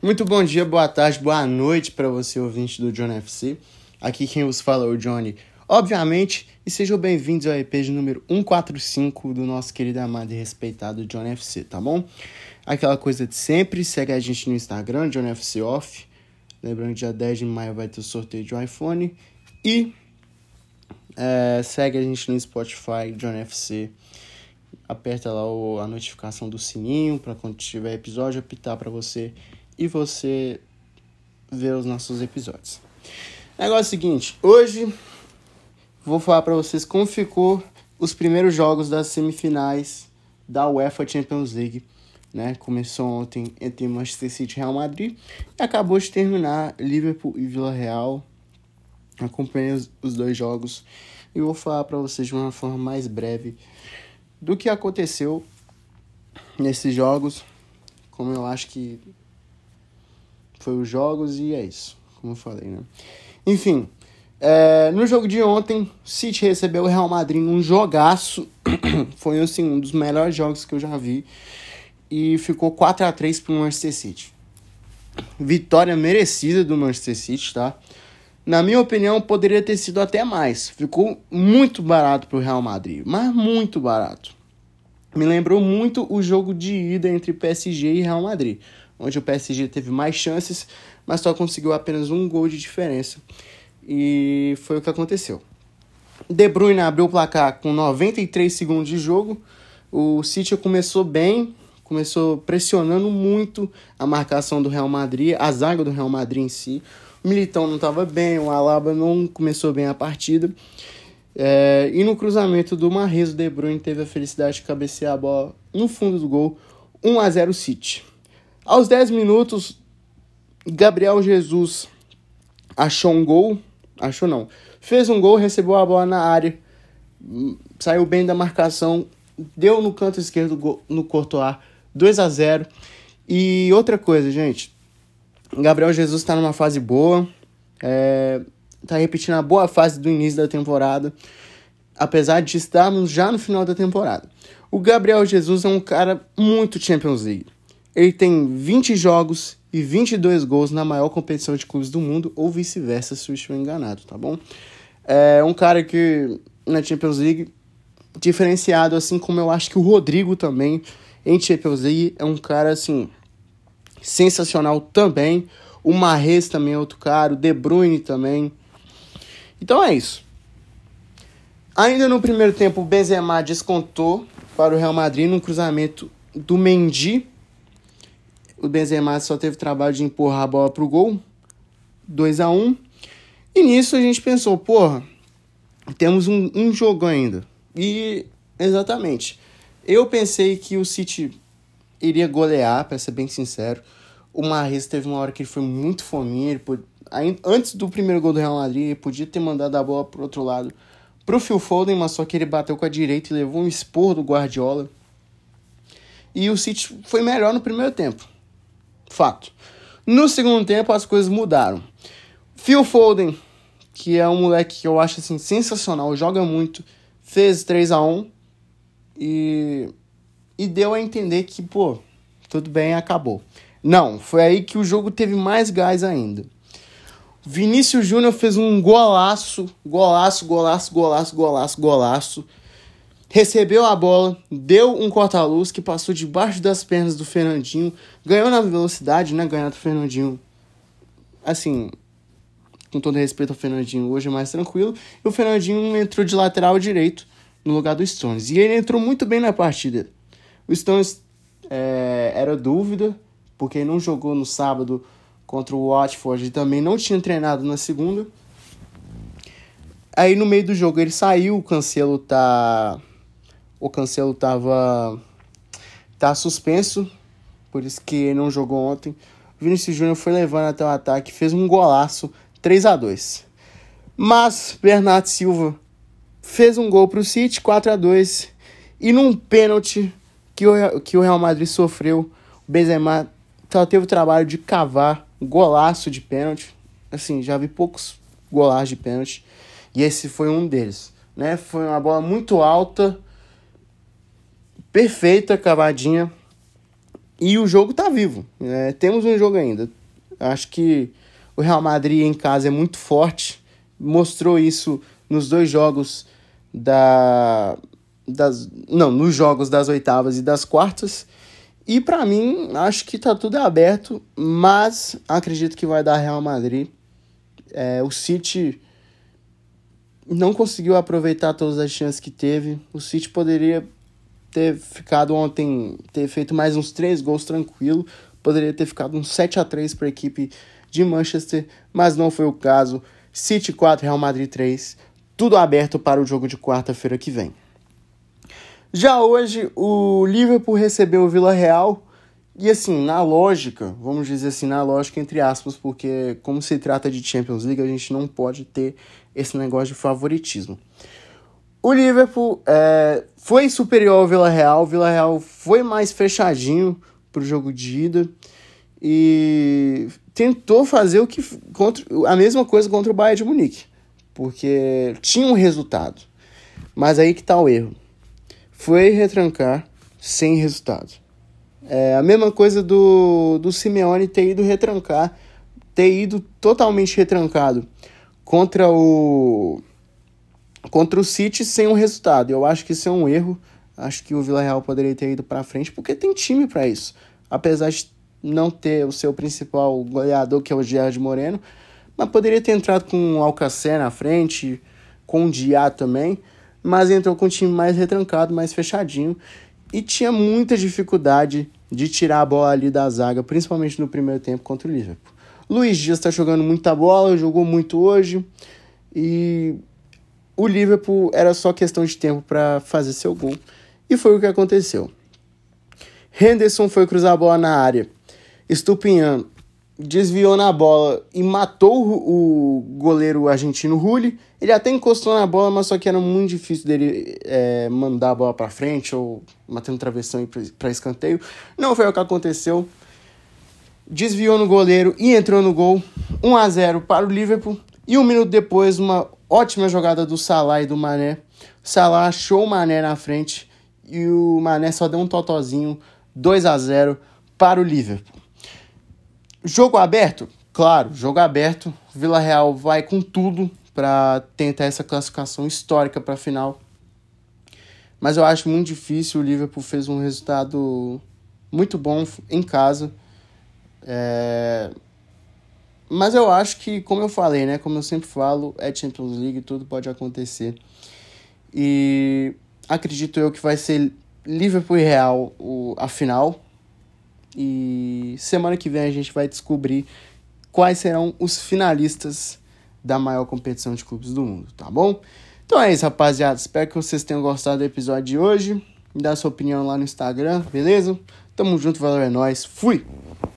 Muito bom dia, boa tarde, boa noite para você, ouvinte do John FC. Aqui quem vos fala é o Johnny, obviamente, e sejam bem-vindos ao EP de número 145 do nosso querido, amado e respeitado John FC, tá bom? Aquela coisa de sempre, segue a gente no Instagram, John FC Off. Lembrando que dia 10 de maio vai ter o sorteio de um iPhone. E é, segue a gente no Spotify, John FC. Aperta lá o, a notificação do sininho para quando tiver episódio apitar para você e você ver os nossos episódios. Negócio é seguinte, hoje vou falar para vocês como ficou os primeiros jogos das semifinais da UEFA Champions League, né? Começou ontem entre Manchester City e Real Madrid e acabou de terminar Liverpool e Vila Real. Acompanhei os, os dois jogos e vou falar para vocês de uma forma mais breve do que aconteceu nesses jogos, como eu acho que foi os jogos e é isso, como eu falei, né? Enfim, é, no jogo de ontem, City recebeu o Real Madrid num jogaço, foi assim, um dos melhores jogos que eu já vi, e ficou 4 a 3 para o Manchester City. Vitória merecida do Manchester City, tá? Na minha opinião, poderia ter sido até mais. Ficou muito barato para o Real Madrid, mas muito barato. Me lembrou muito o jogo de ida entre PSG e Real Madrid, onde o PSG teve mais chances, mas só conseguiu apenas um gol de diferença. E foi o que aconteceu. De Bruyne abriu o placar com 93 segundos de jogo. O City começou bem, começou pressionando muito a marcação do Real Madrid, a zaga do Real Madrid em si. O Militão não estava bem, o Alaba não começou bem a partida. É, e no cruzamento do Marrezo, De Bruyne teve a felicidade de cabecear a bola no fundo do gol, 1 a 0 City. Aos 10 minutos, Gabriel Jesus achou um gol, achou não, fez um gol, recebeu a bola na área, saiu bem da marcação, deu no canto esquerdo no Courtois, 2 a 0 E outra coisa, gente, Gabriel Jesus está numa fase boa, é, tá repetindo a boa fase do início da temporada, apesar de estarmos já no final da temporada. O Gabriel Jesus é um cara muito Champions League. Ele tem 20 jogos e 22 gols na maior competição de clubes do mundo, ou vice-versa, se eu estiver enganado, tá bom? É um cara que na Champions League, diferenciado, assim como eu acho que o Rodrigo também em Champions League, é um cara assim sensacional também. O Marres também é outro cara, o De Bruyne também. Então é isso. Ainda no primeiro tempo, o Benzema descontou para o Real Madrid no cruzamento do Mendy. O Benzema só teve trabalho de empurrar a bola para o gol. 2 a 1 E nisso a gente pensou, porra, temos um, um jogo ainda. E exatamente. Eu pensei que o City iria golear, para ser bem sincero. O Mahrez teve uma hora que ele foi muito fominha, ele antes do primeiro gol do Real Madrid, ele podia ter mandado a bola pro outro lado pro Phil Foden, mas só que ele bateu com a direita e levou um esporro do Guardiola. E o City foi melhor no primeiro tempo. Fato. No segundo tempo as coisas mudaram. Phil Foden, que é um moleque que eu acho assim sensacional, joga muito, fez 3 a 1 e e deu a entender que, pô, tudo bem, acabou. Não, foi aí que o jogo teve mais gás ainda. Vinícius Júnior fez um golaço, golaço, golaço, golaço, golaço, golaço. Recebeu a bola, deu um corta-luz que passou debaixo das pernas do Fernandinho, ganhou na velocidade, né? Ganhar do Fernandinho. Assim, com todo respeito ao Fernandinho, hoje é mais tranquilo. E o Fernandinho entrou de lateral direito no lugar do Stones. E ele entrou muito bem na partida. O Stones é, era dúvida, porque não jogou no sábado contra o Watford e também não tinha treinado na segunda. Aí no meio do jogo ele saiu, o Cancelo tá o Cancelo tava tá suspenso, por isso que não jogou ontem. O Vinicius Júnior foi levando até o ataque, fez um golaço, 3 a 2. Mas Bernardo Silva fez um gol para o City, 4 a 2 e num pênalti que o, que o Real Madrid sofreu, o Benzema só teve o trabalho de cavar um golaço de pênalti. Assim, já vi poucos golaços de pênalti. E esse foi um deles. Né? Foi uma bola muito alta, perfeita, cavadinha. E o jogo tá vivo. É, temos um jogo ainda. Acho que o Real Madrid em casa é muito forte. Mostrou isso nos dois jogos da. Das, não, nos jogos das oitavas e das quartas. E para mim, acho que tá tudo aberto, mas acredito que vai dar Real Madrid. É, o City não conseguiu aproveitar todas as chances que teve. O City poderia ter ficado ontem, ter feito mais uns três gols tranquilo. Poderia ter ficado uns 7 a 3 para a equipe de Manchester, mas não foi o caso. City 4, Real Madrid 3. Tudo aberto para o jogo de quarta-feira que vem. Já hoje, o Liverpool recebeu o Vila Real. E assim, na lógica, vamos dizer assim, na lógica, entre aspas, porque como se trata de Champions League, a gente não pode ter esse negócio de favoritismo. O Liverpool é, foi superior ao Vila Real, o Vila Real foi mais fechadinho para o jogo de ida e tentou fazer o que contra, a mesma coisa contra o Bayern de Munique, porque tinha um resultado. Mas aí que está o erro. Foi retrancar sem resultado. É a mesma coisa do, do Simeone ter ido retrancar, ter ido totalmente retrancado contra o contra o City sem um resultado. Eu acho que isso é um erro. Acho que o Vila Real poderia ter ido para frente porque tem time para isso. Apesar de não ter o seu principal goleador, que é o Gerard Moreno, mas poderia ter entrado com o Alcacer na frente, com o Diá também, mas entrou com um time mais retrancado, mais fechadinho e tinha muita dificuldade de tirar a bola ali da zaga, principalmente no primeiro tempo contra o Liverpool. Luiz Dias está jogando muita bola, jogou muito hoje e o Liverpool era só questão de tempo para fazer seu gol e foi o que aconteceu. Henderson foi cruzar a bola na área. Estupinhan desviou na bola e matou o goleiro argentino Rulli. Ele até encostou na bola, mas só que era muito difícil dele é, mandar a bola para frente ou matando travessão para escanteio. Não foi o que aconteceu desviou no goleiro e entrou no gol. 1 a 0 para o Liverpool. E um minuto depois, uma ótima jogada do Salah e do Mané. Salah achou o Mané na frente e o Mané só deu um totozinho. 2 a 0 para o Liverpool. Jogo aberto? Claro, jogo aberto. Vila Real vai com tudo para tentar essa classificação histórica para a final. Mas eu acho muito difícil. O Liverpool fez um resultado muito bom em casa. É... Mas eu acho que, como eu falei, né? Como eu sempre falo, é Champions League, tudo pode acontecer. E acredito eu que vai ser Liverpool e Real o, a final. E semana que vem a gente vai descobrir quais serão os finalistas da maior competição de clubes do mundo, tá bom? Então é isso, rapaziada. Espero que vocês tenham gostado do episódio de hoje. Me dá sua opinião lá no Instagram, beleza? Tamo junto, valeu, é nóis. Fui!